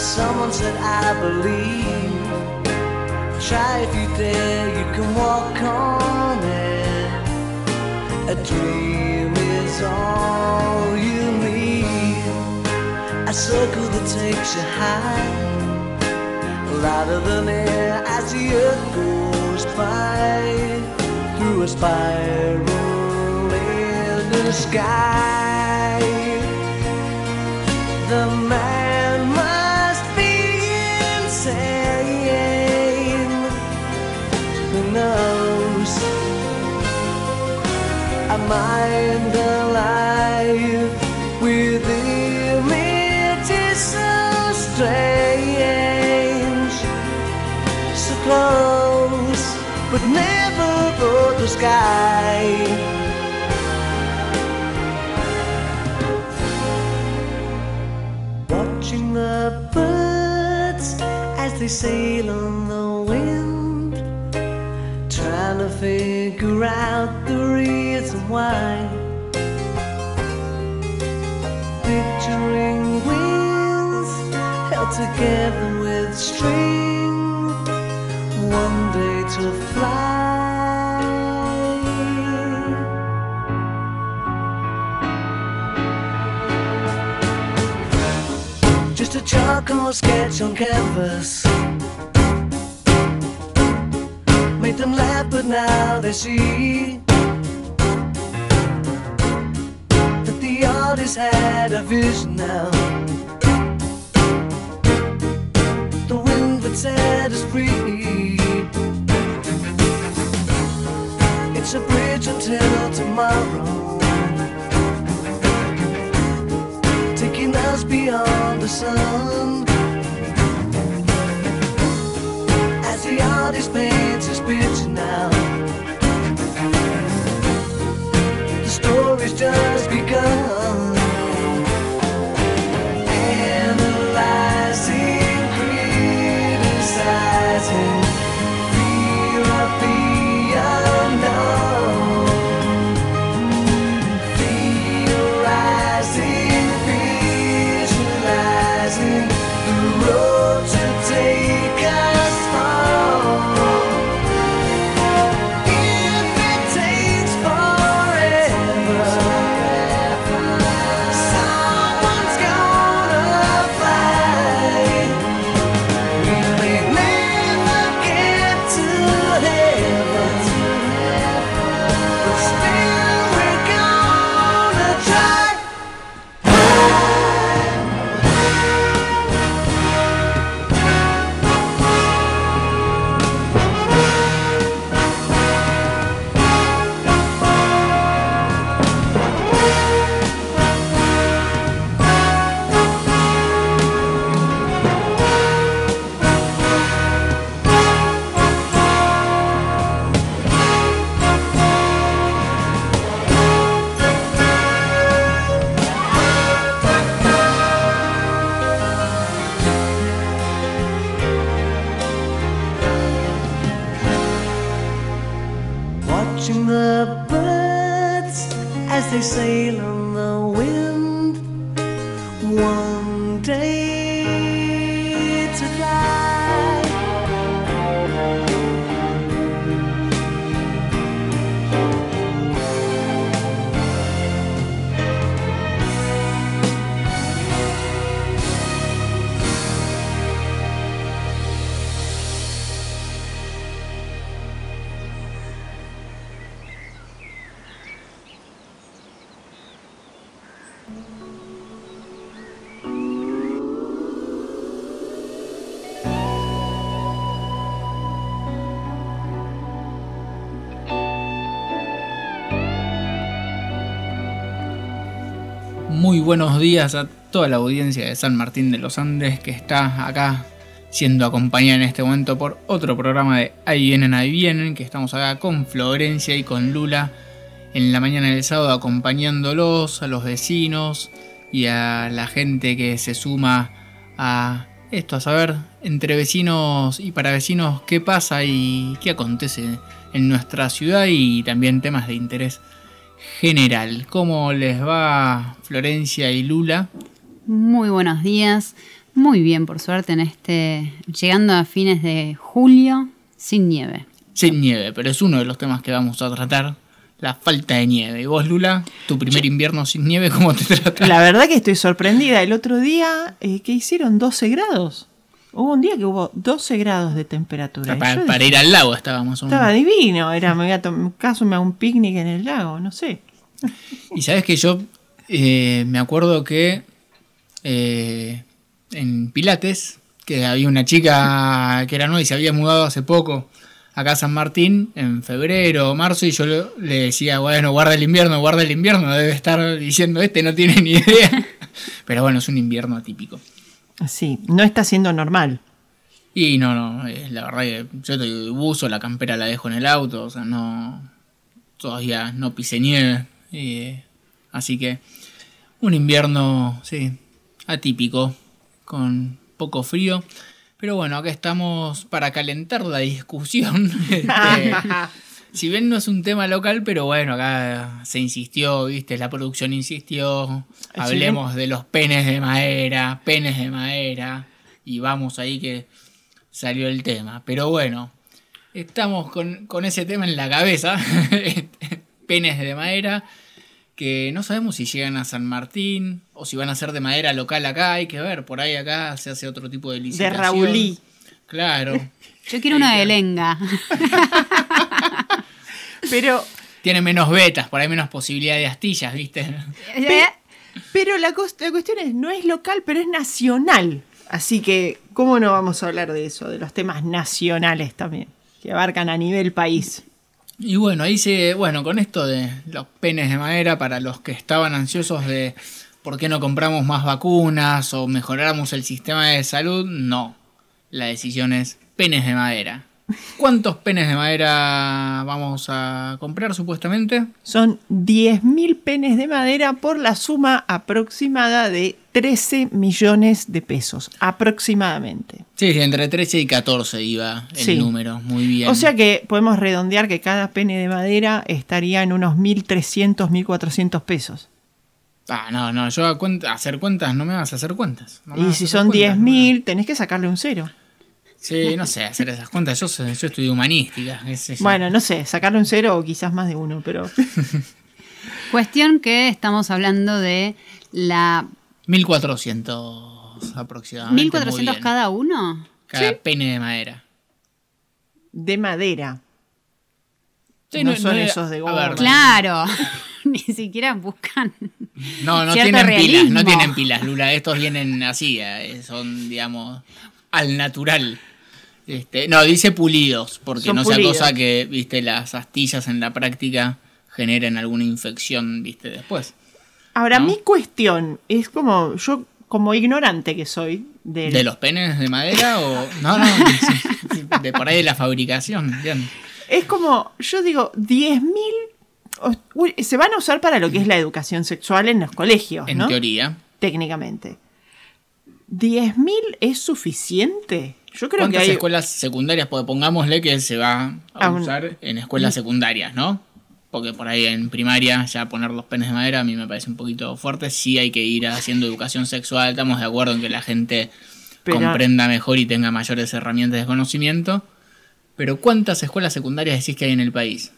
Someone said, I believe. Try if you dare, you can walk on it. A dream is all you need. A circle that takes you high, louder than air as the earth goes by. Through a spiral in the sky. The man mind alive with images so strange, so close, but never for the sky. Watching the birds as they sail on the wind, trying to figure out reason why. Picturing wings held together with string, one day to fly. Just a charcoal sketch on canvas. Made them laugh, but now they see artist had a vision now. The wind that set us free. It's a bridge until tomorrow. taking us beyond the sun. As the paints his Muy buenos días a toda la audiencia de San Martín de los Andes que está acá siendo acompañada en este momento por otro programa de Ahí vienen, ahí vienen, que estamos acá con Florencia y con Lula en la mañana del sábado acompañándolos, a los vecinos y a la gente que se suma a esto, a saber entre vecinos y para vecinos qué pasa y qué acontece en nuestra ciudad y también temas de interés general. ¿Cómo les va Florencia y Lula? Muy buenos días. Muy bien, por suerte, en este. llegando a fines de julio sin nieve. Sin nieve, pero es uno de los temas que vamos a tratar. La falta de nieve. ¿Y vos, Lula? ¿Tu primer invierno sin nieve cómo te trata? La verdad que estoy sorprendida. El otro día, eh, que hicieron 12 grados. Hubo un día que hubo 12 grados de temperatura. Para, yo para ir al lago estábamos. un- Estaba divino. Era, me voy a tomar caso, me hago un picnic en el lago, no sé. Y sabes que yo eh, me acuerdo que eh, en Pilates, que había una chica que era nueva y se había mudado hace poco acá a San Martín, en febrero o marzo, y yo le, decía, bueno, guarda el invierno, guarda el invierno, debe estar diciendo este, no tiene ni idea. Pero bueno, es un invierno atípico. Sí, no está siendo normal. Y no, no, la verdad que yo estoy buzo, la campera la dejo en el auto, o sea, no. Todavía no pisé nieve. eh, así que. Un invierno, sí, atípico, con poco frío. Pero bueno, acá estamos para calentar la discusión. Este, si bien no es un tema local, pero bueno, acá se insistió, viste, la producción insistió. Hablemos de los penes de madera, penes de madera. Y vamos ahí que salió el tema. Pero bueno, estamos con, con ese tema en la cabeza. penes de madera. Que no sabemos si llegan a San Martín o si van a ser de madera local acá. Hay que ver, por ahí acá se hace otro tipo de De licitación. Raulí. Claro. Yo quiero una de lenga. Pero, Tiene menos vetas, por ahí menos posibilidad de astillas, ¿viste? ¿Eh? pero la, la cuestión es, no es local, pero es nacional. Así que, ¿cómo no vamos a hablar de eso? De los temas nacionales también, que abarcan a nivel país. Y bueno, ahí se. Bueno, con esto de los penes de madera, para los que estaban ansiosos de por qué no compramos más vacunas o mejoráramos el sistema de salud, no. La decisión es penes de madera. ¿Cuántos penes de madera vamos a comprar supuestamente? Son 10.000 penes de madera por la suma aproximada de 13 millones de pesos. Aproximadamente. Sí, entre 13 y 14 iba el Sí. número. Muy bien. O sea que podemos redondear que cada pene de madera estaría en unos 1.300, 1.400 pesos. Ah, no, no, yo a cuenta- hacer cuentas no me vas a hacer cuentas. No Y si son cuentas, no me- 10.000, tenés que sacarle un cero. Sí, no sé, hacer esas cuentas. Yo, yo estudio humanística. Bueno, no sé, sacarle un cero o quizás más de uno, pero Cuestión que estamos hablando de la 1400 aproximadamente. muy 1400 bien. cada uno. Cada pene de madera. de madera. Sí, no, son es- esos de a goma. ver, Claro. Ni siquiera buscan. No, no tienen pilas, no tienen pilas, Lula. Estos vienen así, eh, son, digamos, al natural. Este, no, dice pulidos, porque Son no sea pulidos. cosa que, viste, las astillas en la práctica generen alguna infección, viste, después. Ahora, ¿No? mi cuestión es como, yo como ignorante que soy del- ¿De los penes de madera o.? No, no, de por ahí de la fabricación, bien. Es como, yo digo, 10.000 o- uy, se van a usar para lo que es la educación sexual en los colegios, En ¿no? teoría. Técnicamente. ¿10.000 es suficiente? Yo creo que ¿Cuántas hay... escuelas secundarias? Porque pongámosle que se va a Ah, usar en escuelas secundarias, ¿no? porque por ahí en primaria ya poner los penes de madera a mí me parece un poquito fuerte. Sí hay que ir haciendo educación sexual, estamos de acuerdo en que la gente Pero- comprenda mejor y tenga mayores herramientas de conocimiento. Pero ¿cuántas escuelas secundarias decís que hay en el país?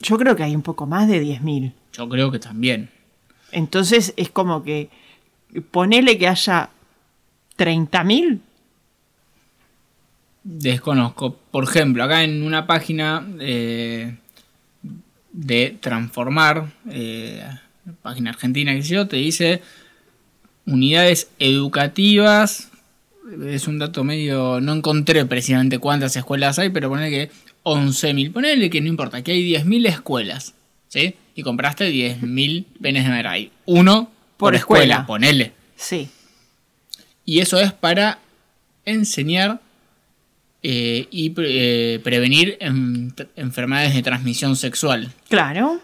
Yo creo que hay un poco más de 10.000. Yo creo que también. Entonces es como que ponele que haya 30.000. Desconozco. Por ejemplo, acá en una página eh, de Transformar, eh, página argentina que yo, te dice unidades educativas. Es un dato medio. No encontré precisamente cuántas escuelas hay, pero ponele que 11.000. Ponele que no importa, que hay 10.000 escuelas. ¿Sí? Y compraste 10.000 penes de madera. Hay uno por, Por escuela. escuela. Ponele. Sí. Y eso es para enseñar eh, y pre- eh, prevenir en- enfermedades de transmisión sexual. Claro.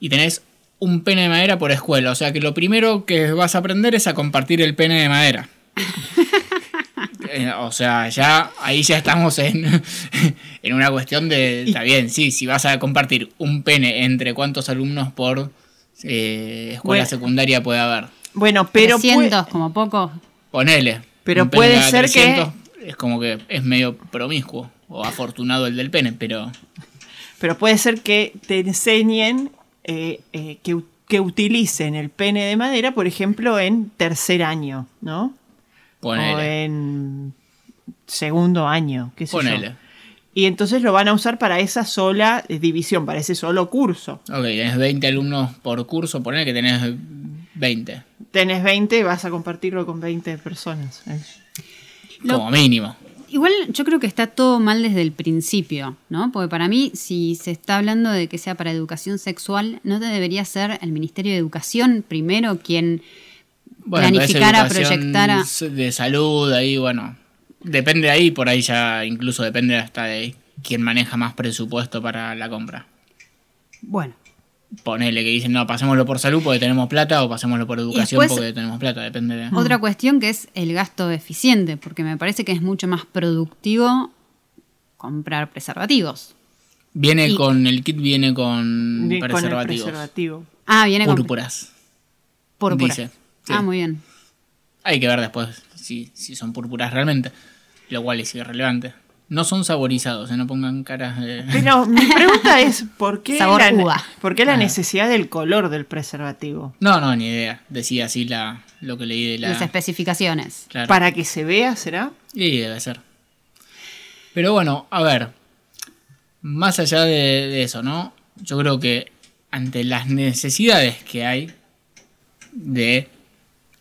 Y tenés un pene de madera por escuela. O sea que lo primero que vas a aprender es a compartir el pene de madera. Eh, o sea, ya ahí ya estamos en, en una cuestión de... Está bien, sí, si vas a compartir un pene entre cuántos alumnos por eh, escuela Bueno. secundaria puede haber. Bueno, pero, pue- 300 como poco. Ponele. Pero puede ser que- Es como que es medio promiscuo o afortunado el del pene, pero pero puede ser que te enseñen eh, eh, que, que utilicen el pene de madera, por ejemplo, en tercer año, ¿no? O ponele. en segundo año, qué sé yo. Ponele. Y entonces lo van a usar para esa sola eh, división, para ese solo curso. Ok, tenés 20 alumnos por curso, ponele que tenés 20, Tenés 20, vas a compartirlo con 20 personas. Lo- como mínimo. Igual yo creo que está todo mal desde el principio, ¿no? Porque para mí, si se está hablando de que sea para educación sexual, no te debería ser el Ministerio de Educación primero quien Bueno, planificara, proyectara. De salud, ahí, bueno. Depende de ahí, por ahí ya incluso depende hasta de quién maneja más presupuesto para la compra. Bueno, Ponele que dicen, no, pasémoslo por salud porque tenemos plata o pasémoslo por educación después- porque tenemos plata, depende de... otra cuestión que es el gasto eficiente, porque me parece que es mucho más productivo comprar preservativos. Viene y- con, el kit viene con Con el preservativos. preservativo. Ah, viene con Púrpuras. púrpura. dice, sí. Ah, muy bien. Hay que ver después si, si son púrpuras realmente, lo cual es irrelevante. No son saborizados, eh, no pongan caras de... Pero mi pregunta es, ¿por qué, Sabor la, uva. ¿por qué la Ah. necesidad del color del preservativo? No, no, ni idea. Decía así la, lo que leí de la... Las especificaciones. Claro. ¿Para que se vea, será? Y debe ser. Pero bueno, a ver. Más allá de, de eso, ¿no? Yo creo que ante las necesidades que hay de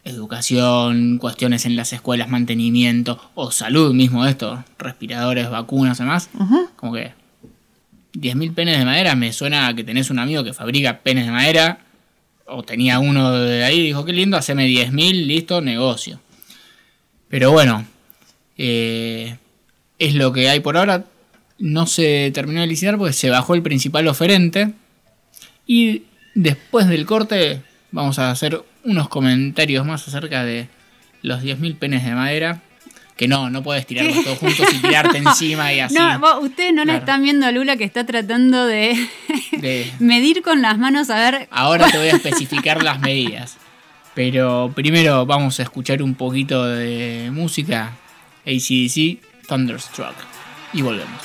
educación, cuestiones en las escuelas, mantenimiento o salud mismo esto, respiradores, vacunas y demás, como que 10.000 penes de madera me suena a que tenés un amigo que fabrica penes de madera o tenía uno de ahí dijo, qué lindo, haceme 10.000, listo, negocio. Pero bueno, eh, es lo que hay por ahora. No se terminó de licitar porque se bajó el principal oferente. Y después del corte vamos a hacer unos comentarios más acerca de los 10.000 penes de madera. Que no, no puedes tirarlos todos juntos y tirarte encima y así. No, vos- ustedes no la Claro. están viendo a Lula que está tratando de De- medir con las manos a ver. Ahora te voy a especificar las medidas. Pero primero vamos a escuchar un poquito de música. ACDC, Thunderstruck. Y volvemos.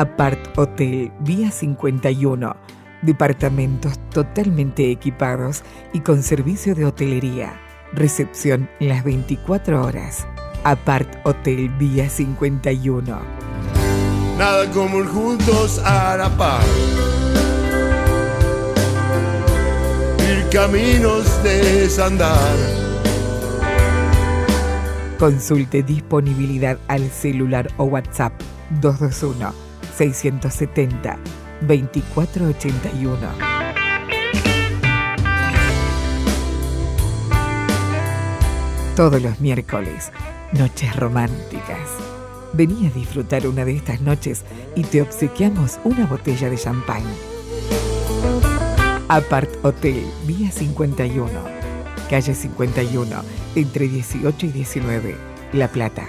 Apart Hotel Vía 51. Departamentos totalmente equipados y con servicio de hotelería. Recepción las 24 horas. Apart Hotel Vía 51. Nada como ir juntos a la par. Ir caminos de desandar. Consulte disponibilidad al celular o WhatsApp 221 670 2481. Todos los miércoles, noches románticas. Vení a disfrutar una de estas noches y te obsequiamos una botella de champán. Apart Hotel, Vía 51, calle 51, entre 18 y 19, La Plata.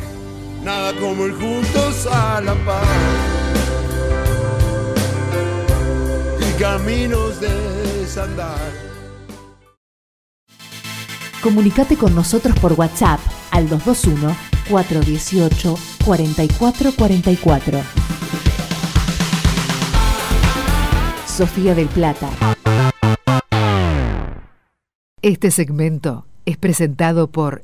Nada como ir juntos a la par. Caminos de desandar. Comunicate con nosotros por WhatsApp al 221-418-4444. Sofía del Plata. Este segmento es presentado por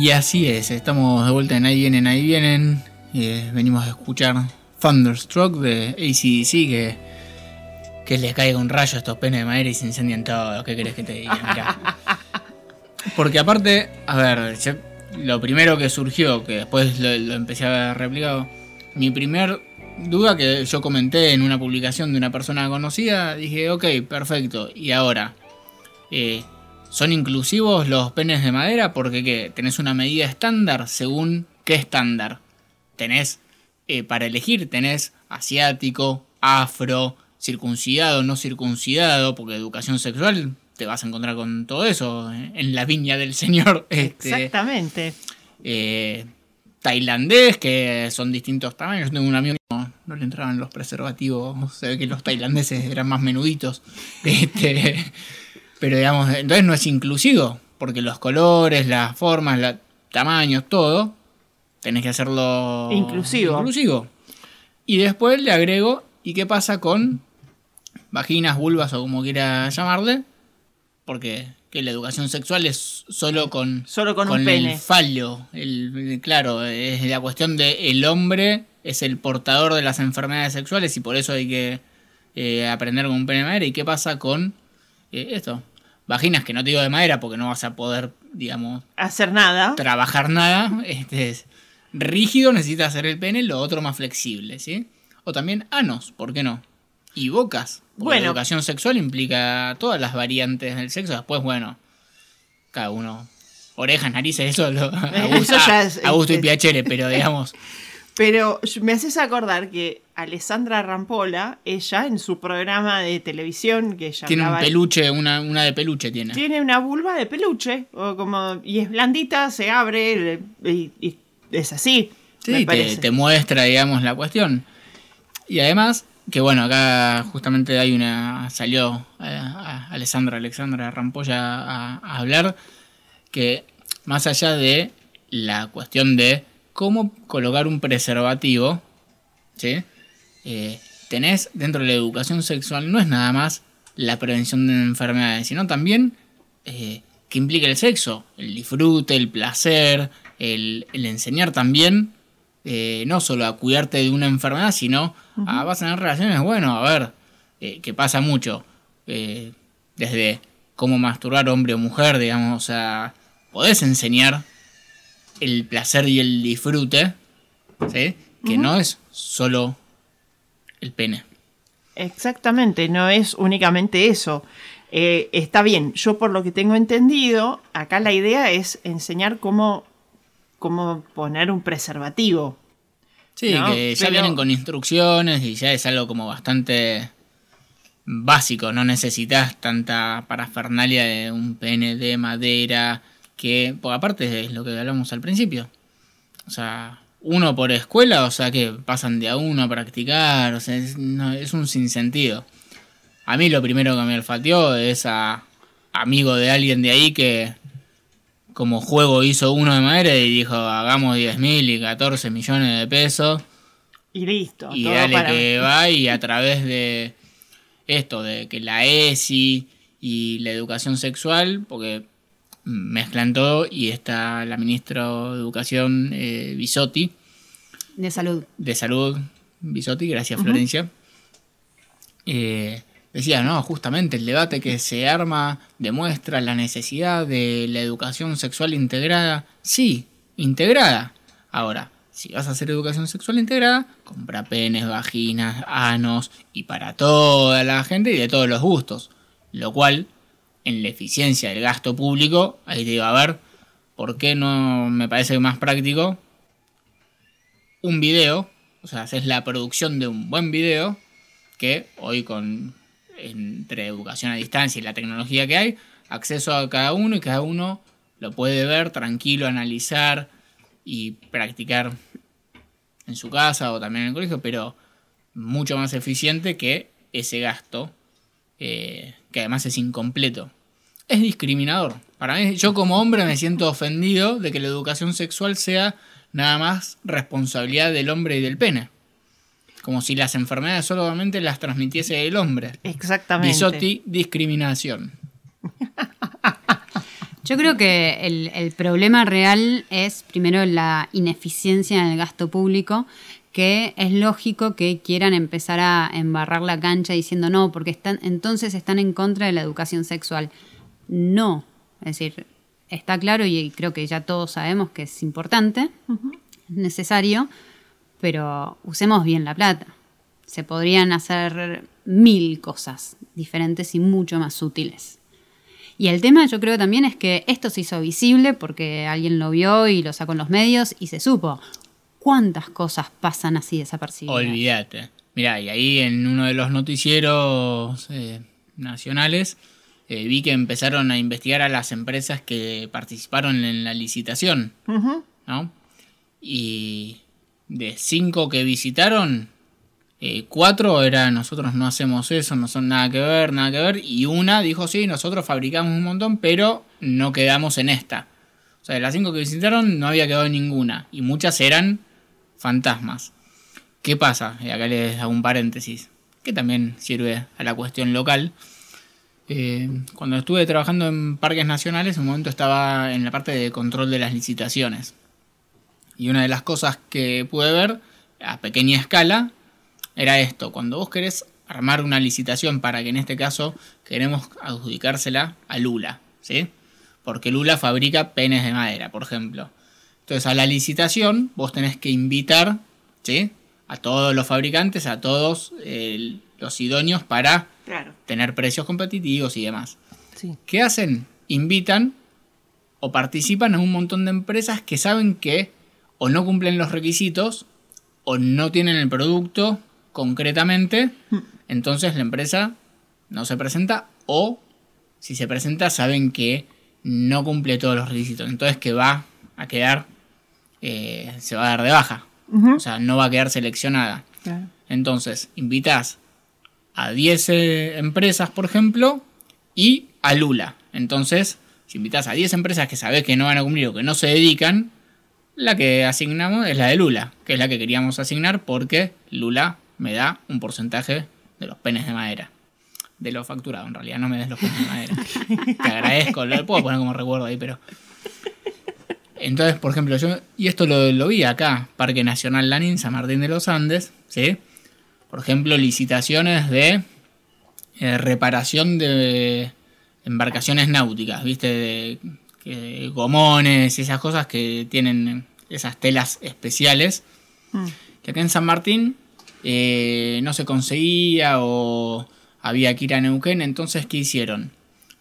Y así es, estamos de vuelta en Ahí vienen, ahí vienen. Eh, venimos a escuchar Thunderstruck de ACDC que, que les caiga un rayo a estos penes de madera y se incendian todos. ¿Qué querés que te diga? Mirá. Porque aparte, a ver, yo- lo primero que surgió, que después lo, lo empecé a ver replicado, mi primer duda que yo comenté en una publicación de una persona conocida, dije, ok, perfecto, y ahora, eh, ¿son inclusivos los penes de madera? Porque ¿qué? tenés una medida estándar según qué estándar. Tenés, eh, para elegir, tenés asiático, afro, circuncidado, no circuncidado, porque educación sexual te vas a encontrar con todo eso eh, en la viña del Señor. Este, Exactamente. eh, tailandés, que son distintos tamaños. Yo tengo un amigo que no, no le entraban los preservativos. Se ve que los tailandeses eran más menuditos. Este, pero digamos, entonces no es inclusivo, porque los colores, las formas, los tamaños, todo, tenés que hacerlo Inclusivo. inclusivo. Y después le agrego, ¿y qué pasa con vaginas, vulvas o como quiera llamarle? Porque que la educación sexual es solo con, Solo con un pene. el fallo. El, claro, es la cuestión de el hombre es el portador de las enfermedades sexuales y por eso hay que eh, aprender con un pene de madera. ¿Y qué pasa con eh, esto? Vaginas que no te digo de madera porque no vas a poder, digamos, Hacer nada. trabajar nada. Este es rígido, necesitas hacer el pene, lo otro más flexible, ¿sí? O también anos, ¿por qué no? Y bocas. Porque Bueno. la educación sexual implica todas las variantes del sexo. Después, bueno, cada uno. Orejas, narices, eso lo. A gusto, y piacere, pero digamos. Pero me haces acordar que Alessandra Rampola, ella en su programa de televisión, que ella Tiene un hablaba- peluche, una, una de peluche tiene. tiene una vulva de peluche, o como, y es blandita, se abre, y, y es así. Sí, te, te muestra, digamos, la cuestión. Y además, que bueno, acá justamente hay una. salió eh, a Alessandra, Alexandra Rampolla a, a hablar que más allá de la cuestión de cómo colocar un preservativo, ¿sí? Eh, tenés dentro de la educación sexual, no es nada más la prevención de enfermedades, sino también eh, que implica el sexo, el disfrute, el placer, el, el enseñar también, eh, no solo a cuidarte de una enfermedad, sino a vas a tener relaciones, bueno, a ver, eh, que pasa mucho, eh, desde cómo masturbar hombre o mujer, digamos, o sea, podés enseñar el placer y el disfrute, ¿sí? Que no es solo el pene. Exactamente, no es únicamente eso. Eh, está bien, yo por lo que tengo entendido, acá la idea es enseñar cómo, cómo poner un preservativo. Sí, No, que ya pero- vienen con instrucciones y ya es algo como bastante básico, no necesitas tanta parafernalia de un pene de madera, que, porque aparte es lo que hablamos al principio. O sea, uno por escuela, o sea que pasan de a uno a practicar, o sea, es, no, es un sinsentido. A mí lo primero que me olfateó es a amigo de alguien de ahí que como juego hizo uno de madera y dijo hagamos 10 mil y 14 millones de pesos Y listo. y todo dale para- que va y a través de esto, de que la ESI y la educación sexual, porque mezclan todo y está la ministra de Educación eh, Bisotti, De salud. de Salud Bisotti, gracias Florencia, eh, decía, no, justamente el debate que se arma demuestra la necesidad de la educación sexual integrada. Sí, integrada. Ahora, si vas a hacer educación sexual integrada, compra penes, vaginas, anos y para toda la gente y de todos los gustos. Lo cual, en la eficiencia del gasto público, ahí te iba a ver, ¿por qué no me parece más práctico un video, o sea, haces la producción de un buen video, que hoy con entre educación a distancia y la tecnología que hay, acceso a cada uno y cada uno lo puede ver tranquilo, analizar y practicar en su casa o también en el colegio, pero mucho más eficiente que ese gasto, eh, que además es incompleto. Es discriminador. Para mí, yo como hombre me siento ofendido de que la educación sexual sea nada más responsabilidad del hombre y del pene. Como si las enfermedades solamente las transmitiese el hombre. Exactamente. Bisotti, discriminación. Yo creo que el, el problema real es primero la ineficiencia en el gasto público, que es lógico que quieran empezar a embarrar la cancha diciendo no, porque están, entonces están en contra de la educación sexual. No, es decir, está claro y creo que ya todos sabemos que es importante, es necesario, pero usemos bien la plata. Se podrían hacer mil cosas diferentes y mucho más útiles. Y el tema yo creo también es que esto se hizo visible porque alguien lo vio y lo sacó en los medios y se supo. ¿Cuántas cosas pasan así desapercibidas? Olvídate. Mirá, y ahí en uno de los noticieros eh, nacionales eh, vi que empezaron a investigar a las empresas que participaron en la licitación. ¿no? Y de cinco que visitaron, eh, cuatro era nosotros no hacemos eso, no son nada que ver, nada que ver, y una dijo sí, nosotros fabricamos un montón, pero no quedamos en esta. O sea, de las cinco que visitaron no había quedado ninguna, y muchas eran fantasmas. ¿Qué pasa? Y acá les hago un paréntesis, que también sirve a la cuestión local. Eh, cuando estuve trabajando en parques nacionales, en un momento estaba en la parte de control de las licitaciones. Y una de las cosas que pude ver a pequeña escala era esto. Cuando vos querés armar una licitación para que en este caso queremos adjudicársela a Lula, ¿sí? Porque Lula fabrica penes de madera, por ejemplo. Entonces a la licitación vos tenés que invitar, ¿sí? A todos los fabricantes, a todos eh, los idóneos para Claro. tener precios competitivos y demás. Sí. ¿Qué hacen? Invitan o participan en un montón de empresas que saben que o no cumplen los requisitos o no tienen el producto concretamente. Entonces la empresa no se presenta o si se presenta saben que no cumple todos los requisitos. Entonces que va a quedar, eh, se va a dar de baja. O sea, no va a quedar seleccionada. Claro. Entonces, invitas a 10 eh, empresas, por ejemplo, y a Lula. Entonces, si invitas a 10 empresas que sabes que no van a cumplir o que no se dedican, la que asignamos es la de Lula, que es la que queríamos asignar porque Lula me da un porcentaje de los penes de madera. De lo facturado, en realidad, no me des los penes de madera. Te agradezco, lo puedo poner como recuerdo ahí, pero. Entonces, por ejemplo, yo, y esto lo, lo vi acá, Parque Nacional Lanín, San Martín de los Andes, ¿sí? Por ejemplo, licitaciones de eh, reparación de embarcaciones náuticas, ¿viste? De, que- gomones y esas cosas que tienen esas telas especiales. Mm. Que acá en San Martín eh, no se conseguía o había que ir a Neuquén, entonces ¿qué hicieron?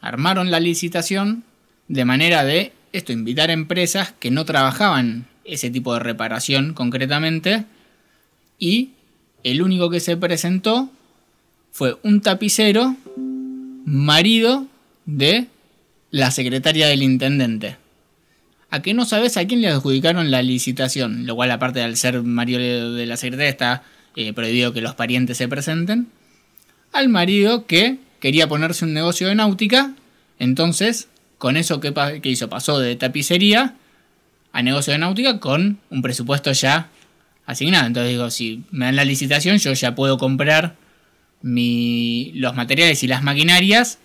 Armaron la licitación de manera de esto, invitar empresas que no trabajaban ese tipo de reparación concretamente y el único que se presentó fue un tapicero, marido de la secretaria del intendente. A que no sabes a quién le adjudicaron la licitación, lo cual aparte de ser marido de la secretaria está eh, prohibido que los parientes se presenten. Al marido que quería ponerse un negocio de náutica, entonces con eso que, que hizo pasó de tapicería a negocio de náutica con un presupuesto ya asignado. Entonces digo, si me dan la licitación, yo ya puedo comprar mi, los materiales y las maquinarias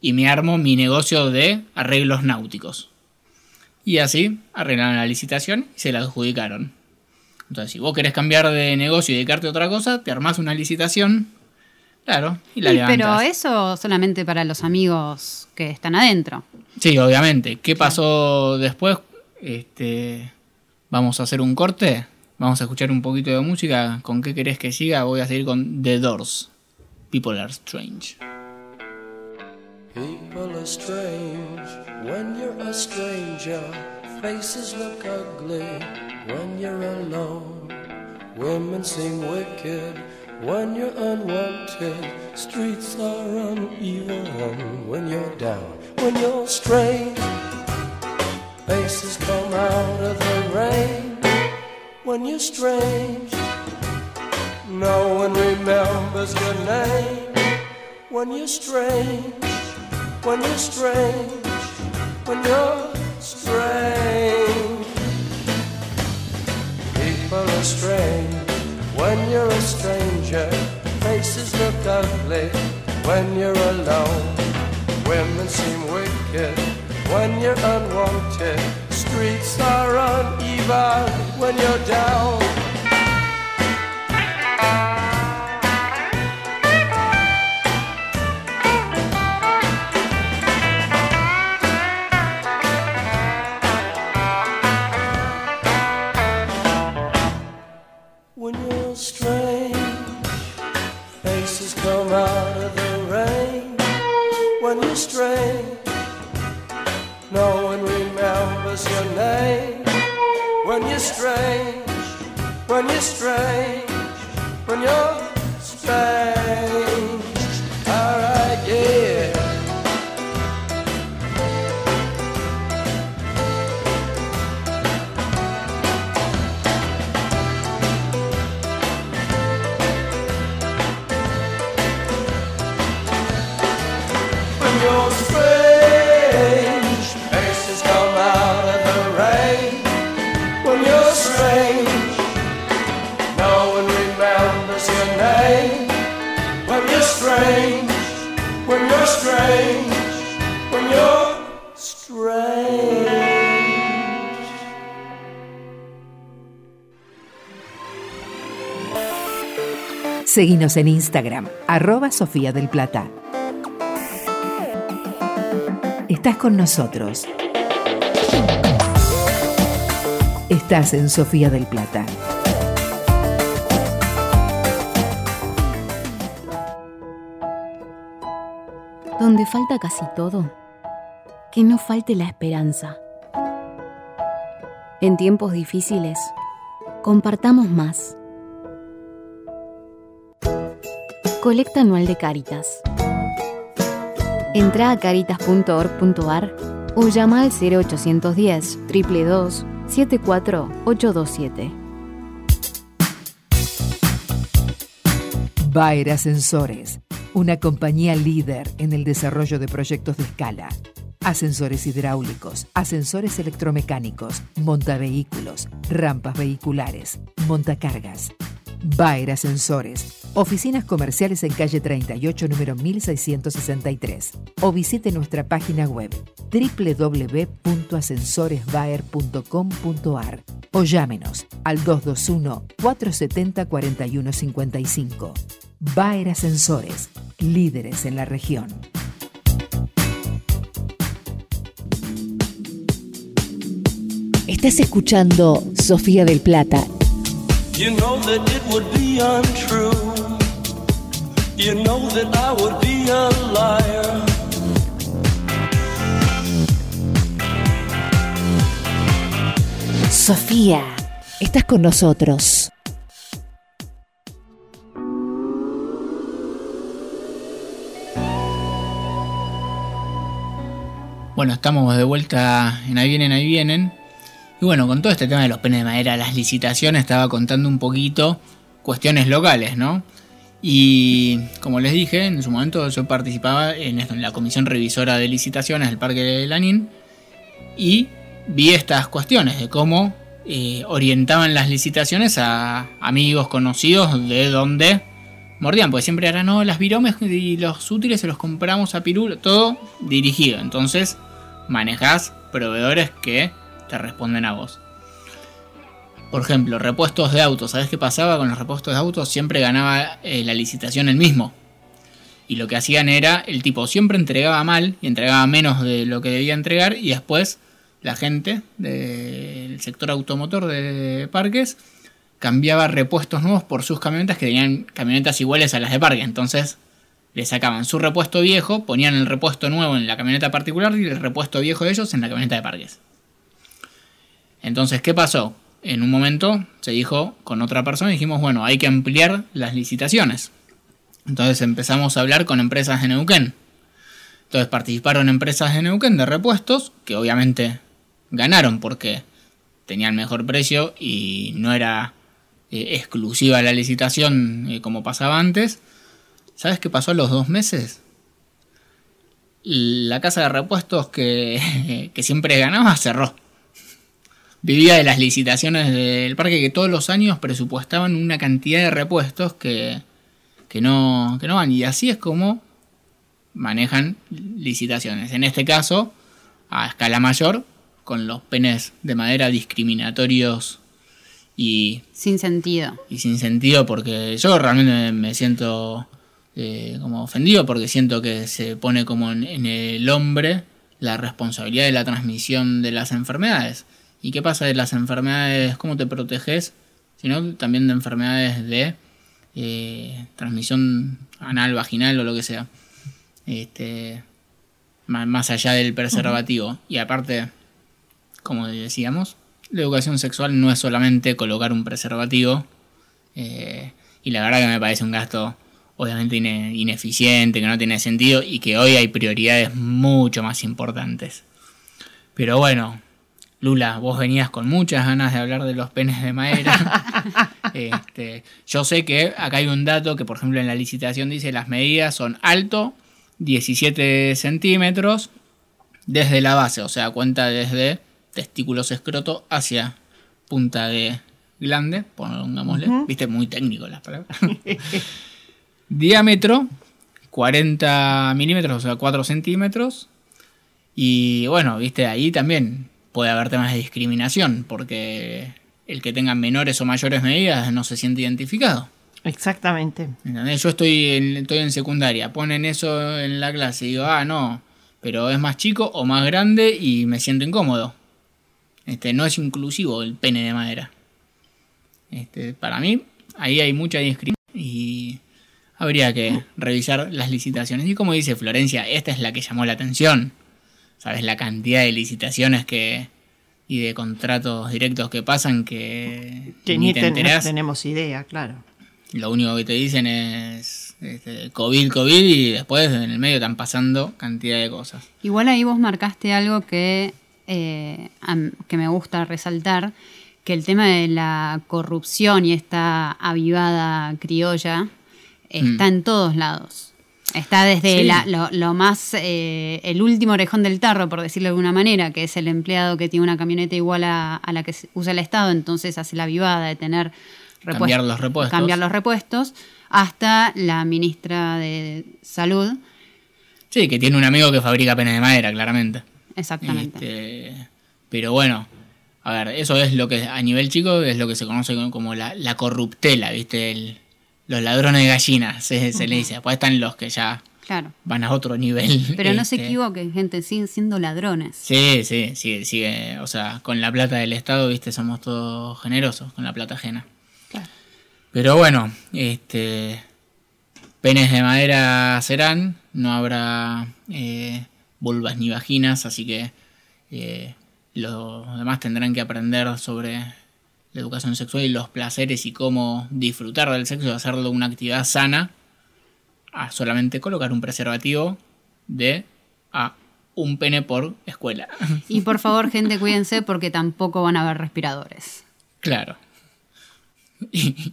y me armo mi negocio de arreglos náuticos. Y así arreglaron la licitación y se la adjudicaron. Entonces, si vos querés cambiar de negocio y dedicarte a otra cosa, te armás una licitación, claro, y la Sí, pero eso solamente para los amigos que están adentro. Sí, obviamente. ¿Qué pasó después? Este, vamos a hacer un corte. Vamos a escuchar un poquito de música. ¿Con qué querés que siga? Voy a seguir con The Doors. People are strange. People are strange when you're a stranger. Faces look ugly when you're alone. Women seem wicked when you're unwanted. Streets are uneven when you're down. When you're strange, faces come out of the rain. When you're strange, no one remembers your name. When you're strange, when you're strange, stranger. Faces look ugly when you're alone. Women seem wicked when you're unwanted. Streets are uneven when you're down. Seguinos en Instagram, arroba Sofía del Plata. Estás con nosotros. Estás en Sofía del Plata. Donde falta casi todo, que no falte la esperanza. En tiempos difíciles, compartamos más. Colecta anual de Caritas. Entra a caritas.org.ar o llama al 0810 322 74827. Bayer Ascensores, una compañía líder en el desarrollo de proyectos de escala. Ascensores hidráulicos, ascensores electromecánicos, montavehículos, rampas vehiculares, montacargas. Bayer Ascensores, oficinas comerciales en calle 38, número 1663. O visite nuestra página web www.ascensoresbaer.com.ar o llámenos al 221-470-4155. Bayer Ascensores, líderes en la región. Estás escuchando Sofía del Plata You know that it would be untrue. You know that I would be a liar. Sofía, estás con nosotros. Bueno, estamos de vuelta en Ahí vienen, ahí vienen. Y bueno, con todo este tema de los penes de madera, las licitaciones, estaba contando un poquito cuestiones locales, ¿no? Y como les dije, en su momento yo participaba en, la comisión revisora de licitaciones del Parque de Lanín y vi estas cuestiones de cómo eh, orientaban las licitaciones a amigos conocidos de donde mordían, porque siempre eran, no, las viromes y los útiles se los compramos a Pirul, todo dirigido. Entonces manejás proveedores que te responden a vos. Por ejemplo, repuestos de autos. ¿Sabes qué pasaba con los repuestos de autos? Siempre ganaba eh, la licitación el mismo. Y lo que hacían era, el tipo siempre entregaba mal y entregaba menos de lo que debía entregar y después la gente del sector automotor de parques cambiaba repuestos nuevos por sus camionetas que tenían camionetas iguales a las de parque. Entonces le sacaban su repuesto viejo, ponían el repuesto nuevo en la camioneta particular y el repuesto viejo de ellos en la camioneta de parques. Entonces, ¿qué pasó? En un momento se dijo con otra persona, dijimos, bueno, hay que ampliar las licitaciones. Entonces empezamos a hablar con empresas de Neuquén. Entonces participaron empresas de Neuquén de repuestos, que obviamente ganaron porque tenían mejor precio y no era eh, exclusiva la licitación eh, como pasaba antes. ¿Sabes qué pasó a los dos meses? La casa de repuestos que, que siempre ganaba cerró vivía de las licitaciones del parque que todos los años presupuestaban una cantidad de repuestos que, que, no, que no van. Y así es como manejan licitaciones. En este caso, a escala mayor, con los penes de madera discriminatorios y... Sin sentido. Y sin sentido porque yo realmente me siento eh, como ofendido porque siento que se pone como en el hombre la responsabilidad de la transmisión de las enfermedades. ¿Y qué pasa de las enfermedades? ¿Cómo te proteges? Sino también de enfermedades de eh, transmisión anal, vaginal o lo que sea. Este, más allá del preservativo. Y aparte, como decíamos, la educación sexual no es solamente colocar un preservativo. Eh, y la verdad que me parece un gasto obviamente ineficiente, que no tiene sentido y que hoy hay prioridades mucho más importantes. Pero bueno, Lula, vos venías con muchas ganas de hablar de los penes de madera. Este, yo sé que acá hay un dato que, por ejemplo, en la licitación dice las medidas son alto, 17 centímetros, desde la base, o sea, cuenta desde testículos escroto hacia punta de glande, pongámosle. Viste, muy técnico las palabras. Diámetro, 40 milímetros, o sea, 4 centímetros. Y bueno, viste, ahí también puede haber temas de discriminación, porque el que tenga menores o mayores medidas no se siente identificado. Exactamente. Yo estoy en, estoy en secundaria, ponen eso en la clase y digo, ah, no, pero es más chico o más grande y me siento incómodo. Este, no es inclusivo el pene de madera. Este, para mí, ahí hay mucha discriminación y habría que revisar las licitaciones. Y como dice Florencia, esta es la que llamó la atención. ¿Sabes? La cantidad de licitaciones que y de contratos directos que pasan que, ni, te tenemos idea, claro. Lo único que te dicen es este, COVID, COVID y después en el medio están pasando cantidad de cosas. Igual ahí vos marcaste algo que, eh, que me gusta resaltar, que el tema de la corrupción y esta avivada criolla está mm. en todos lados. Está desde lo, más, eh, el último orejón del tarro, por decirlo de alguna manera, que es el empleado que tiene una camioneta igual a, la que usa el Estado, entonces hace la vivada de tener cambiar los repuestos. Cambiar los repuestos, hasta la ministra de Salud. Sí, que tiene un amigo que fabrica penas de madera, claramente. Exactamente. Este, pero bueno, a ver, eso es lo que a nivel chico es lo que se conoce como la, la corruptela, ¿viste? El, los ladrones de gallinas, se, le dice. Después están los que ya van a otro nivel. Pero no se este. equivoquen, gente, siguen siendo ladrones. Sí, sí, sigue, o sea, con la plata del Estado, viste, somos todos generosos con la plata ajena. Claro. Pero bueno, este. Penes de madera serán, no habrá eh, vulvas ni vaginas, así que eh, los demás tendrán que aprender sobre la educación sexual y los placeres y cómo disfrutar del sexo y hacerlo una actividad sana a solamente colocar un preservativo de a un pene por escuela. Y por favor, gente, cuídense porque tampoco van a haber respiradores. Claro. Y,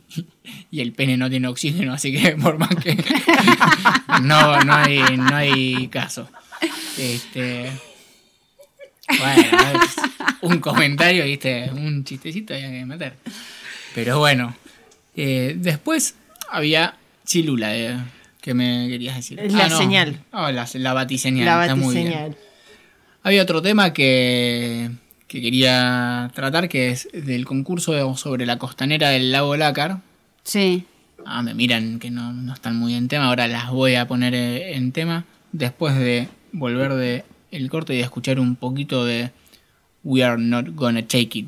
y el pene no tiene oxígeno, así que por más que no, no hay, no hay caso. Este. Bueno, un comentario, viste, un chistecito había que meter. Pero bueno. eh, después había Chilula, eh, que me querías decir. La señal. Oh, la, la batiseñal. La está muy bien. batiseñal. Había otro tema que, que quería tratar, que es del concurso sobre la costanera del lago Lácar. Sí. Ah, me miran que no, no están muy en tema, ahora las voy a poner eh, en tema. Después de volver de el corte y escuchar un poquito de We Are Not Gonna Take It.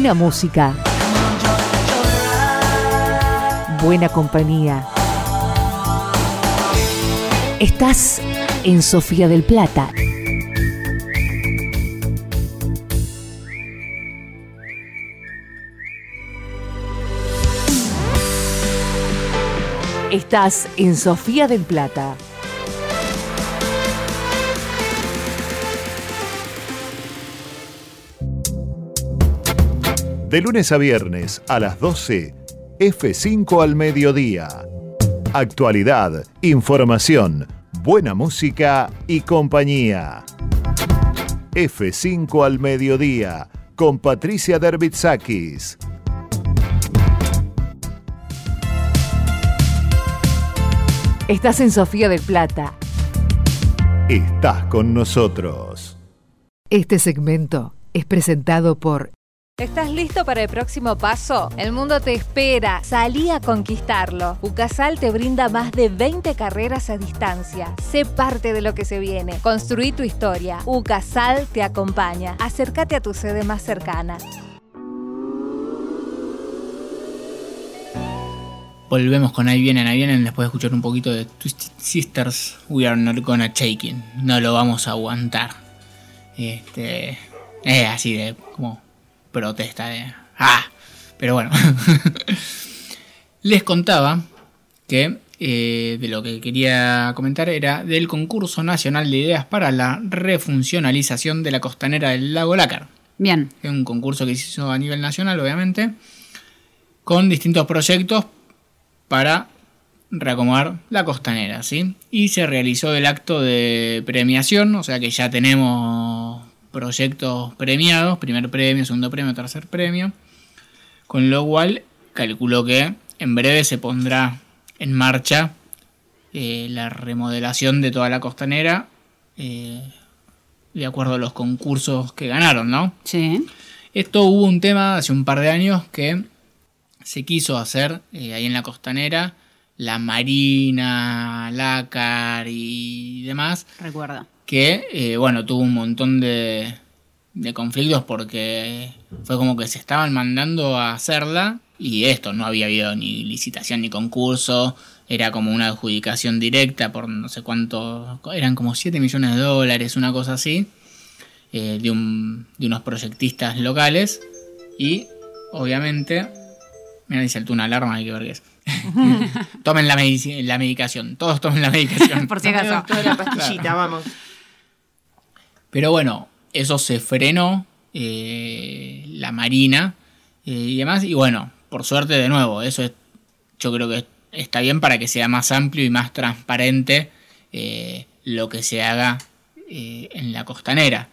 Buena música. Buena compañía. Estás en Sofía del Plata. Estás en Sofía del Plata. De lunes a viernes a las 12, F5 al mediodía. Actualidad, información, buena música y compañía. F5 al mediodía con Patricia Derbitsakis. Estás en Sofía del Plata. Estás con nosotros. Este segmento es presentado por ¿Estás listo para el próximo paso? El mundo te espera. Salí a conquistarlo. UCASAL te brinda más de 20 carreras a distancia. Sé parte de lo que se viene. Construí tu historia. UCASAL te acompaña. Acércate a tu sede más cercana. Volvemos con Ahí vienen, ahí vienen, después de escuchar un poquito de Twisted Sisters, We Are Not Gonna It. No lo vamos a aguantar. Este. Es así de como protesta de. ¡Ah! Pero bueno. Les contaba que eh, de lo que quería comentar era del concurso nacional de ideas para la refuncionalización de la costanera del lago Lácar. Bien. Es un concurso que se hizo a nivel nacional, obviamente, con distintos proyectos para reacomodar la costanera, ¿sí? Y se realizó el acto de premiación, o sea que ya tenemos proyectos premiados, primer premio, segundo premio, tercer premio, con lo cual calculo que en breve se pondrá en marcha eh, la remodelación de toda la costanera eh, de acuerdo a los concursos que ganaron, ¿no? Sí. Esto hubo un tema hace un par de años que se quiso hacer eh, ahí en la costanera, la Marina, Lácar y demás, Recuerda. Que eh, bueno, tuvo un montón de, de conflictos porque fue como que se estaban mandando a hacerla y esto, no había habido ni licitación ni concurso, era como una adjudicación directa por no sé cuánto, eran como 7 millones de dólares, una cosa así, eh, de, un- de unos proyectistas locales y obviamente, mira, dice una alarma, hay que ver qué es. tomen la, medici- la medicación, todos tomen la medicación. Por si acaso. Toda la pastillita, vamos. Pero bueno, eso se frenó, eh, la Marina eh, y demás. Y bueno, por suerte de nuevo, eso es, yo creo que está bien para que sea más amplio y más transparente eh, lo que se haga en la costanera.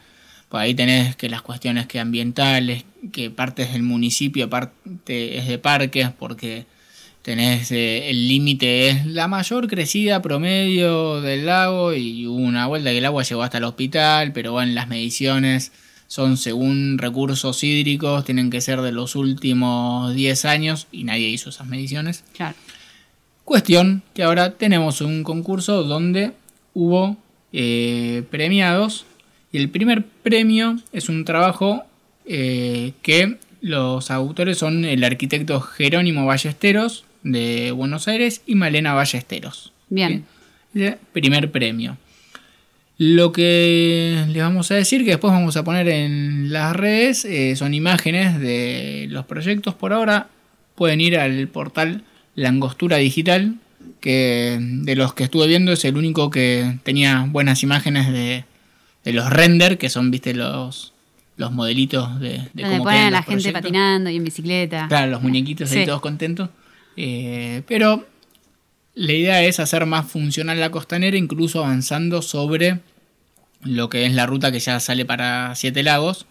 Por ahí tenés que las cuestiones que ambientales, que partes del municipio, parte es de parques, porque tenés eh, el límite es la mayor crecida promedio del lago y hubo una vuelta que el agua llegó hasta el hospital, pero bueno, las mediciones son según recursos hídricos, tienen que ser de los últimos 10 años y nadie hizo esas mediciones. Claro. Cuestión que ahora tenemos un concurso donde hubo eh, premiados y el primer premio es un trabajo eh, que los autores son el arquitecto Jerónimo Ballesteros de Buenos Aires y Malena Ballesteros. Bien. Primer premio. Lo que les vamos a decir, que después vamos a poner en las redes, eh, son imágenes de los proyectos. Por ahora pueden ir al portal Langostura Digital, que de los que estuve viendo es el único que tenía buenas imágenes de, de los render, que son, viste, los, los modelitos de, de Donde cómo ponen a la gente proyectos. patinando y en bicicleta. Claro, los muñequitos ahí Sí. todos contentos. Eh, pero la idea es hacer más funcional la costanera, incluso avanzando sobre lo que es la ruta que ya sale para Siete Lagos.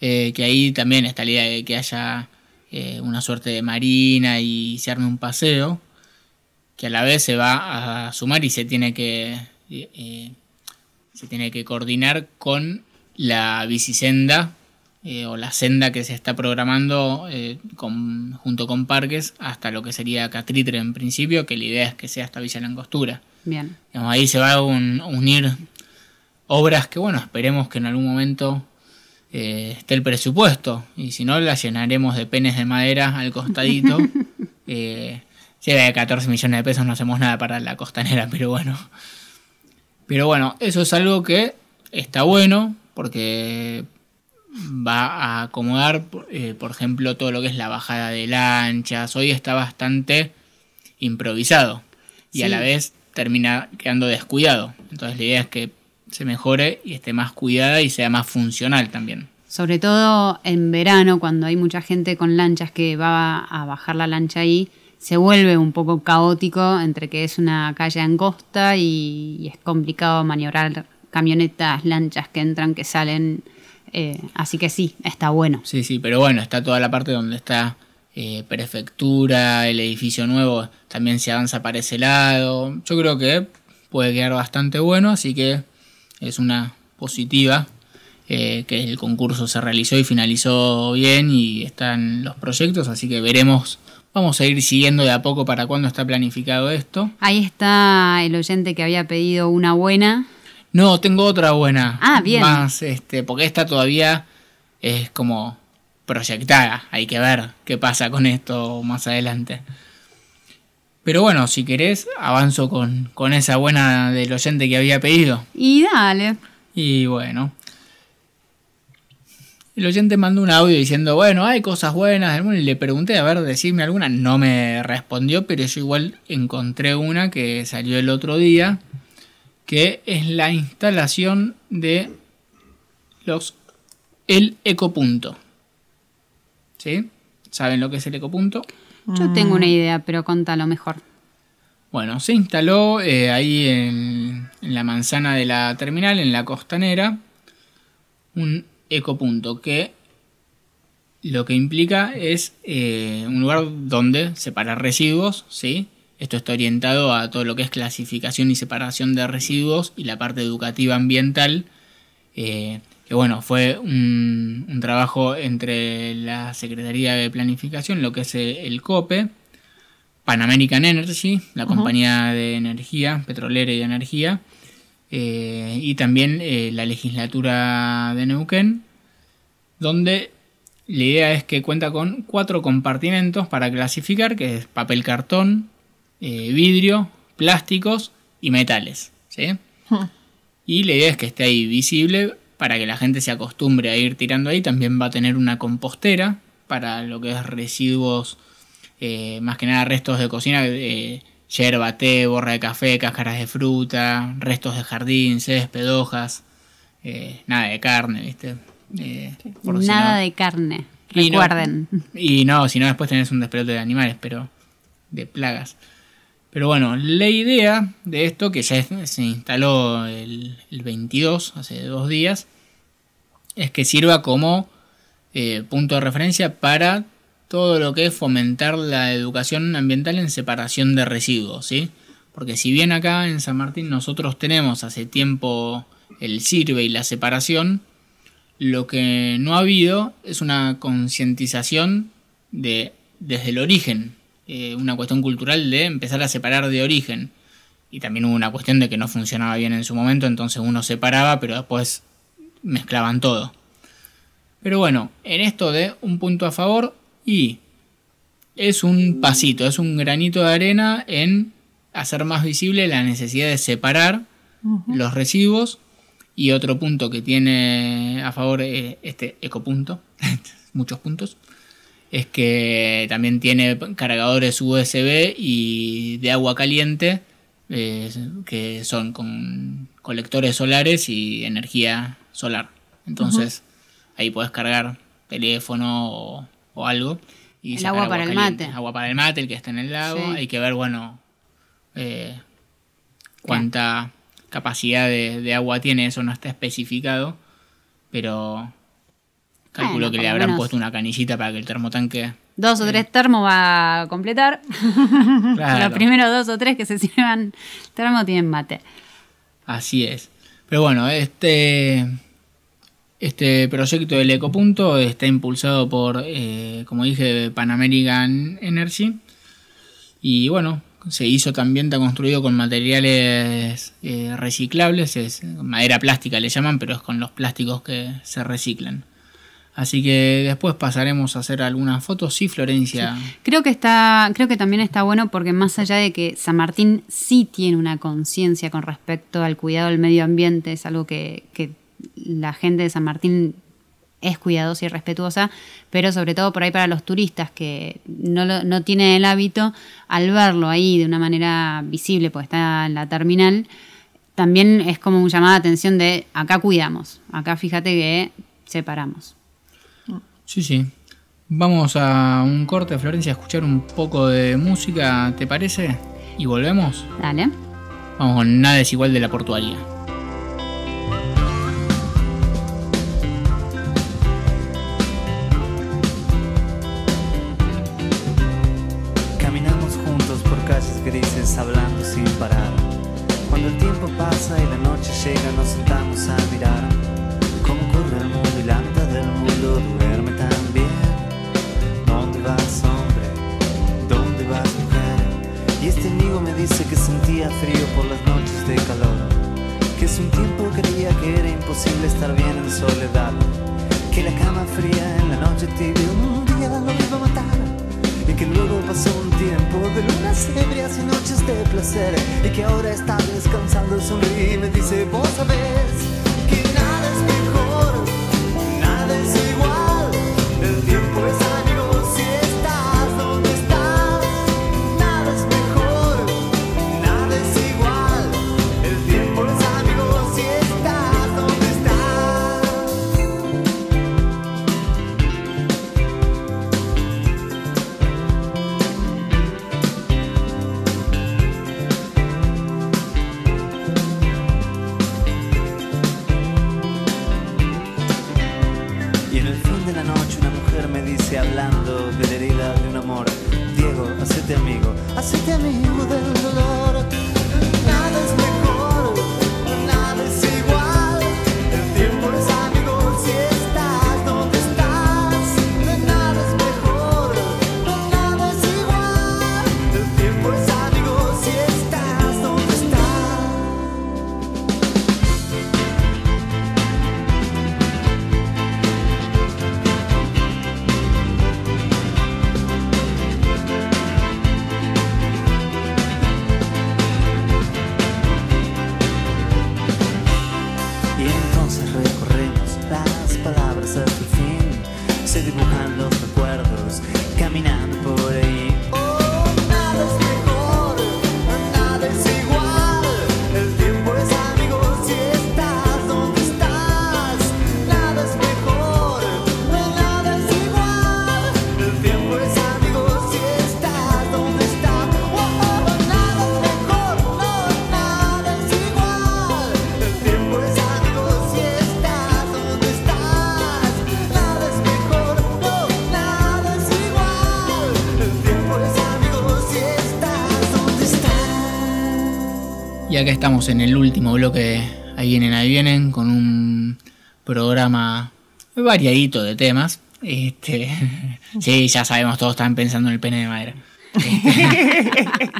eh, que ahí también está la idea de que haya eh, una suerte de marina y se arme un paseo. Que a la vez se va a sumar y se tiene que. se tiene que coordinar con la bicisenda eh, o la senda que se está programando eh, con- junto con parques hasta lo que sería Catritre en principio, que la idea es que sea hasta Villa Langostura. Bien. Digamos, ahí se va a un- unir obras que, bueno, esperemos que en algún momento eh, esté el presupuesto. Y si no, las llenaremos de penes de madera al costadito. si de 14 millones de pesos no hacemos nada para la costanera, pero bueno. Pero bueno, eso es algo que está bueno porque va a acomodar, eh, por ejemplo, todo lo que es la bajada de lanchas. Hoy está bastante improvisado y a la vez termina quedando descuidado. Entonces la idea es que se mejore y esté más cuidada y sea más funcional también. Sobre todo en verano, cuando hay mucha gente con lanchas que va a bajar la lancha ahí, se vuelve un poco caótico entre que es una calle angosta y, y es complicado maniobrar camionetas, lanchas que entran, que salen. Eh, así que sí, está bueno. Sí, sí, pero bueno, está toda la parte donde está eh, prefectura, el edificio nuevo, también se avanza para ese lado. Yo creo que puede quedar bastante bueno, así que es una positiva eh, que el concurso se realizó y finalizó bien y están los proyectos, así que veremos. Vamos a ir siguiendo de a poco para cuándo está planificado esto. Ahí está el oyente que había pedido una buena. No, tengo otra buena. Ah, bien. Más, este, porque esta todavía es como proyectada. Hay que ver qué pasa con esto más adelante. Pero bueno, si querés, avanzo con, con esa buena del oyente que había pedido. Y dale. Y bueno. El oyente mandó un audio diciendo, bueno, hay cosas buenas del mundo. Y le pregunté, a ver, decirme alguna. No me respondió, pero yo igual encontré una que salió el otro día. Que es la instalación de los el ecopunto. ¿Sí? ¿Saben lo que es el ecopunto? Yo tengo una idea, pero contalo mejor. Bueno, se instaló eh, ahí en, en la manzana de la terminal, en la costanera, un ecopunto que lo que implica es eh, un lugar donde separar residuos, ¿sí? Esto está orientado a todo lo que es clasificación y separación de residuos y la parte educativa ambiental, eh, que bueno, fue un, un trabajo entre la Secretaría de Planificación, lo que es el COPE, Pan American Energy, la compañía de energía, petrolera y de energía, eh, y también eh, la legislatura de Neuquén, donde la idea es que cuenta con cuatro compartimentos para clasificar, que es papel cartón, eh, vidrio, plásticos y metales. ¿sí? Y la idea es que esté ahí visible para que la gente se acostumbre a ir tirando ahí. También va a tener una compostera para lo que es residuos, eh, más que nada restos de cocina, eh, yerba, té, borra de café, cáscaras de fruta, restos de jardín, césped, hojas, eh, nada de carne, ¿viste? Eh, si Nada no- de carne. Y no- Recuerden. y no, si no después tenés un despelote de animales, pero de plagas. Pero bueno, la idea de esto, que ya se instaló el, el 22, hace dos días, es que sirva como eh, punto de referencia para todo lo que es fomentar la educación ambiental en separación de residuos, ¿sí? Porque si bien acá en San Martín nosotros tenemos hace tiempo el sirve y la separación, lo que no ha habido es una concientización de desde el origen, eh, una cuestión cultural de empezar a separar de origen. Y también hubo una cuestión de que no funcionaba bien en su momento, entonces uno separaba, pero después mezclaban todo. Pero bueno, en esto de un punto a favor y es un pasito, es un granito de arena en hacer más visible la necesidad de separar los residuos y otro punto que tiene a favor eh, este ecopunto, muchos puntos, es que también tiene cargadores USB y de agua caliente eh, que son con colectores solares y energía solar. Entonces ahí puedes cargar teléfono o, o algo. Y El agua para el mate. Agua para el mate, el que está en el lago. Sí. Hay que ver, bueno, eh, cuánta capacidad de, de agua tiene, eso no está especificado, pero calculo Bueno, que le habrán menos. puesto una canillita para que el termotanque... Dos o tres termos va a completar. Claro. Los primeros dos o tres que se sirvan termo tienen mate. Así es. Pero bueno, este, este proyecto del Ecopunto está impulsado por, eh, como dije, Pan American Energy. Y bueno, se hizo también, está construido con materiales eh, reciclables, es madera plástica le llaman, pero es con los plásticos que se reciclan. Así que después pasaremos a hacer algunas fotos. Sí, Florencia. Creo que está, creo que también está bueno porque más allá de que San Martín sí tiene una conciencia con respecto al cuidado del medio ambiente, es algo que, que la gente de San Martín es cuidadosa y respetuosa, pero sobre todo por ahí para los turistas que no, lo- no tienen el hábito, al verlo ahí de una manera visible, porque está en la terminal, también es como un llamado de atención de acá cuidamos, acá fíjate que separamos. Sí, sí. Vamos a un corte, Florencia, a escuchar un poco de música, ¿te parece? Y volvemos. Dale. Vamos con Nada es igual de la portuaria. De la noche una mujer me dice hablando de la herida de un amor Diego, hacete amigo, hacete amigo del dolor acá estamos en el último bloque Ahí vienen, ahí vienen, con un programa variadito de temas. Este, sí, ya sabemos, todos están pensando en el pene de madera. Este,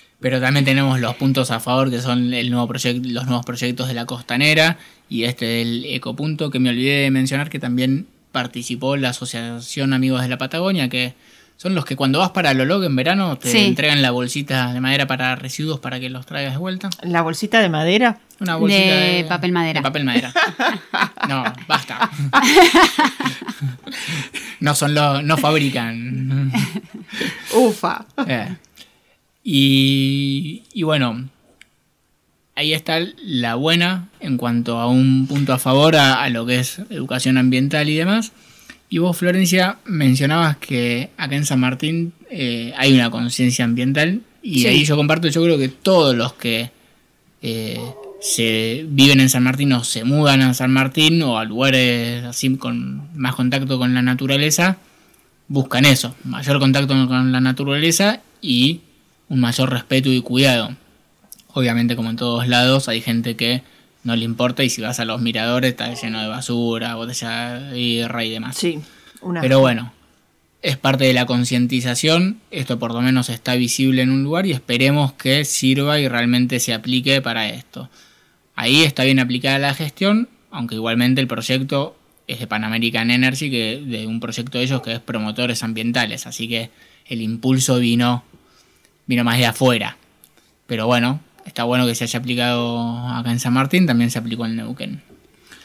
pero también tenemos los puntos a favor, que son el nuevo los nuevos proyectos de la costanera y este del Ecopunto, que me olvidé de mencionar que también participó la Asociación Amigos de la Patagonia, que son los que cuando vas para Lolog en verano te Sí. entregan la bolsita de madera para residuos para que los traigas de vuelta. ¿La bolsita de madera? Una bolsita De de, papel madera. de papel madera. No, basta. No son los, no fabrican. Ufa. Eh. Y, y bueno, ahí está la buena en cuanto a un punto a favor a, a lo que es educación ambiental y demás. Y vos, Florencia, mencionabas que acá en San Martín eh, hay una conciencia ambiental. Y Sí. ahí yo comparto, yo creo que todos los que eh, se viven en San Martín o se mudan a San Martín o a lugares así con más contacto con la naturaleza, buscan eso, mayor contacto con la naturaleza y un mayor respeto y cuidado. Obviamente como en todos lados hay gente que no le importa y si vas a los miradores está lleno de basura, botella de birra y demás. Sí, una. Pero bueno, es parte de la concientización, esto por lo menos está visible en un lugar y esperemos que sirva y realmente se aplique para esto. Ahí está bien aplicada la gestión, aunque igualmente el proyecto es de Pan American Energy, que de un proyecto de ellos que es promotores ambientales, así que el impulso vino vino más de afuera. Pero bueno, está bueno que se haya aplicado acá en San Martín, también se aplicó en Neuquén.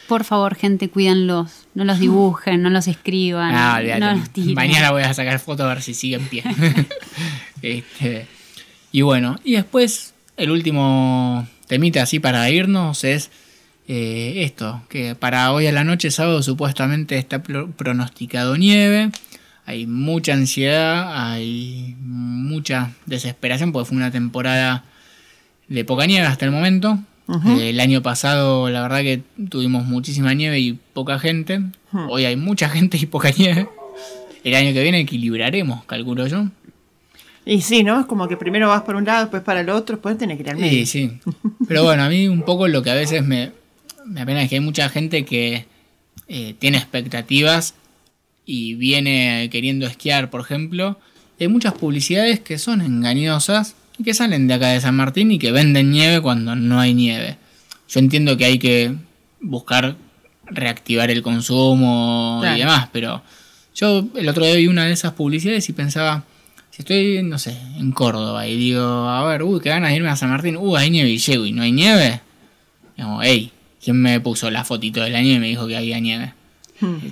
Por favor, gente, cuídenlos. No los dibujen, no los escriban, Ah, no los tiren. Mañana voy a sacar fotos a ver si sigue en pie. Este, y bueno, y después el último temita así para irnos es eh, esto, que para hoy a la noche, sábado, supuestamente está pro- pronosticado nieve. Hay mucha ansiedad, hay mucha desesperación porque fue una temporada de poca nieve hasta el momento. Eh, el año pasado, la verdad que tuvimos muchísima nieve y poca gente. Hoy hay mucha gente y poca nieve. El año que viene equilibraremos, calculo yo. Y sí, ¿no? Es como que primero vas por un lado, después para el otro, después tenés que ir al medio. Sí, sí. Pero bueno, a mí un poco lo que a veces me, me apena es que hay mucha gente que eh, tiene expectativas y viene queriendo esquiar, por ejemplo. Hay muchas publicidades que son engañosas que salen de acá de San Martín y que venden nieve cuando no hay nieve. Yo entiendo que hay que buscar reactivar el consumo Claro. y demás, pero yo el otro día vi una de esas publicidades y pensaba, si estoy, no sé, en Córdoba y digo, a ver, uy, qué ganas de irme a San Martín, uy, hay nieve y llego y no hay nieve. Digo, hey, ¿quién me puso la fotito de la nieve y me dijo que había nieve?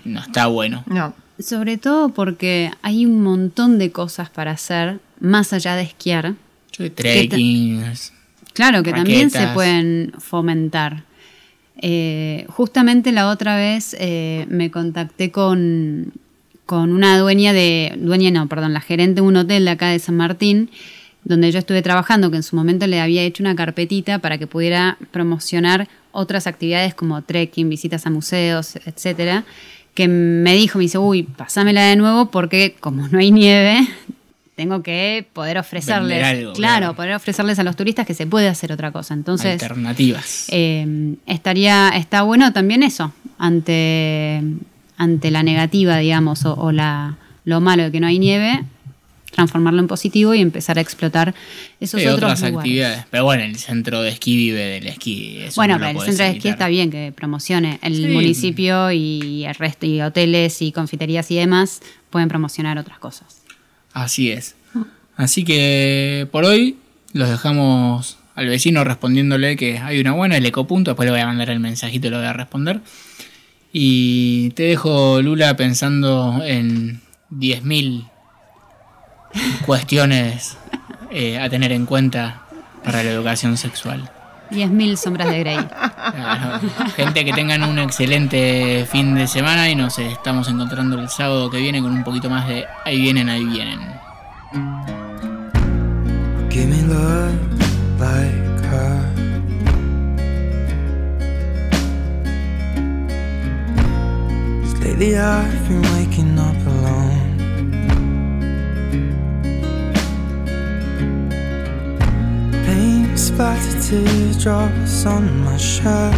No está bueno. No. Sobre todo porque hay un montón de cosas para hacer más allá de esquiar. Claro, que también se pueden fomentar. Eh, justamente la otra vez eh, me contacté con, con una dueña de, dueña no, perdón, la gerente de un hotel de acá de San Martín, donde yo estuve trabajando, que en su momento le había hecho una carpetita para que pudiera promocionar otras actividades como trekking, visitas a museos, etcétera, que me dijo, me dice, uy, pasámela de nuevo porque como no hay nieve, tengo que poder ofrecerles, algo, claro, claro. poder ofrecerles a los turistas que se puede hacer otra cosa. Entonces, Alternativas. eh, estaría, está bueno también eso, ante, ante la negativa, digamos, o, o la, lo malo de que no hay nieve, transformarlo en positivo y empezar a explotar esos Sí, otros otras lugares. actividades. Pero bueno, el centro de esquí vive del esquí. eso Bueno, no pero el centro de esquí está bien que promocione. El Sí. municipio y el resto, y hoteles y confiterías y demás pueden promocionar otras cosas. Así es. Así que por hoy los dejamos al vecino respondiéndole que hay una buena, el ecopunto. Después le voy a mandar el mensajito y lo voy a responder. Y te dejo, Lula, pensando en 10.000 cuestiones eh, a tener en cuenta para la educación sexual. 10.000 sombras de Grey. Claro. Gente que tengan un excelente fin de semana y nos estamos encontrando el sábado que viene con un poquito más de ahí vienen, ahí vienen. Give me love like her. 'Cause lately I've been waking Splattered teardrops on my shirt.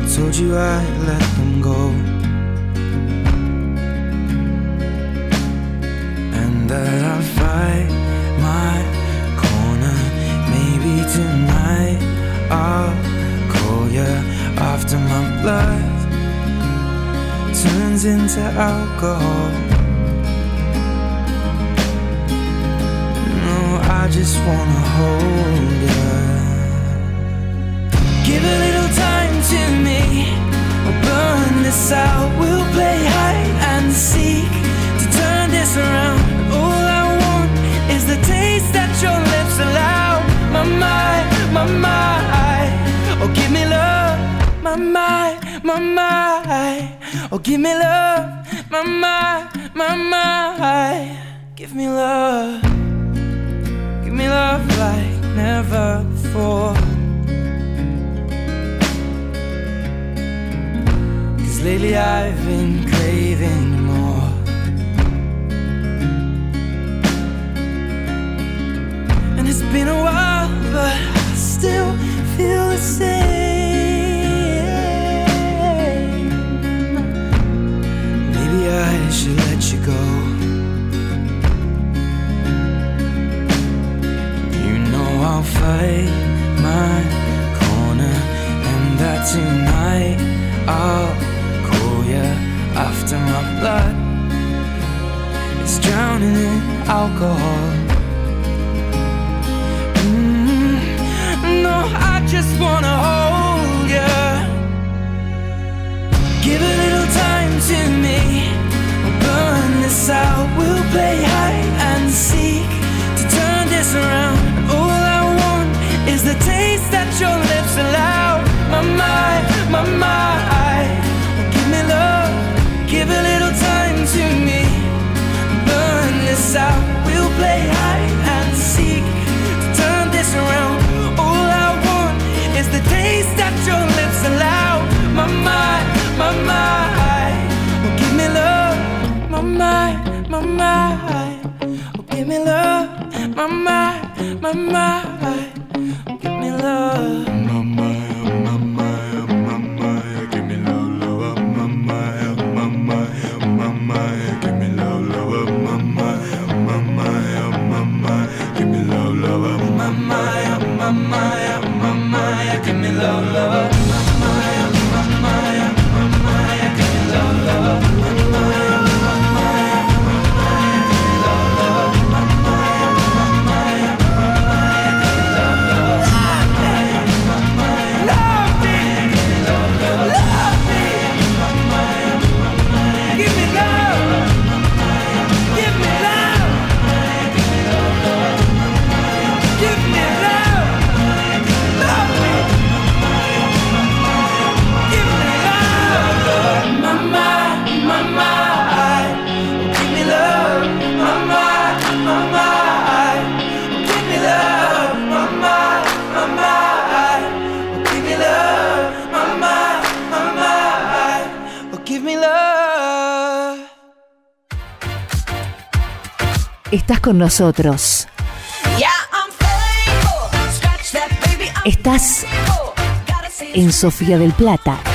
I told you I'd let them go. and that I'll fight my corner. Maybe tonight I'll call you after my blood turns into alcohol. Just wanna hold you. Give a little time to me. We'll burn this out. We'll play hide and seek to turn this around. All I want is the taste that your lips allow. My mind, my mind. Oh, give me love. My mind, my mind. Oh, give me love. My mind, my mind. Give me love. Give me love like never before. Cause lately I've been craving more. And it's been a while, but I still feel the same. I'll fight my corner, and that tonight I'll call you after my blood. It's drowning in alcohol. Mm, no, me love, my mind, my mind, give me love. estás con nosotros. Estás en Sofía del Plata.